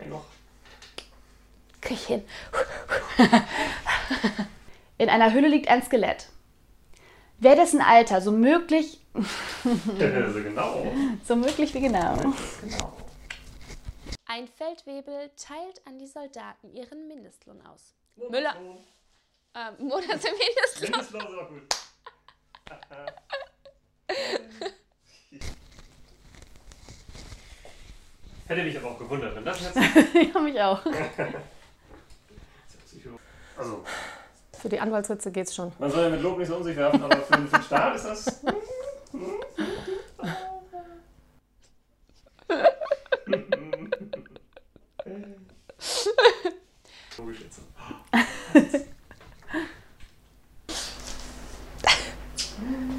Ein noch. Krieg ich hin. In einer Hülle liegt ein Skelett. Wer dessen Alter so möglich, so genau. so möglich wie genau. genau. Ein Feldwebel teilt an die Soldaten ihren Mindestlohn aus. Müller. Ähm, Monat im Mindestlohn. Mindestlohn ist auch gut. Hätte mich aber auch gewundert, wenn das jetzt. ja, mich auch. also. Für die Anwaltsritze geht's schon. Man soll ja mit Lob nicht so um sich werfen, aber für, den Staat ist das. Logisch jetzt.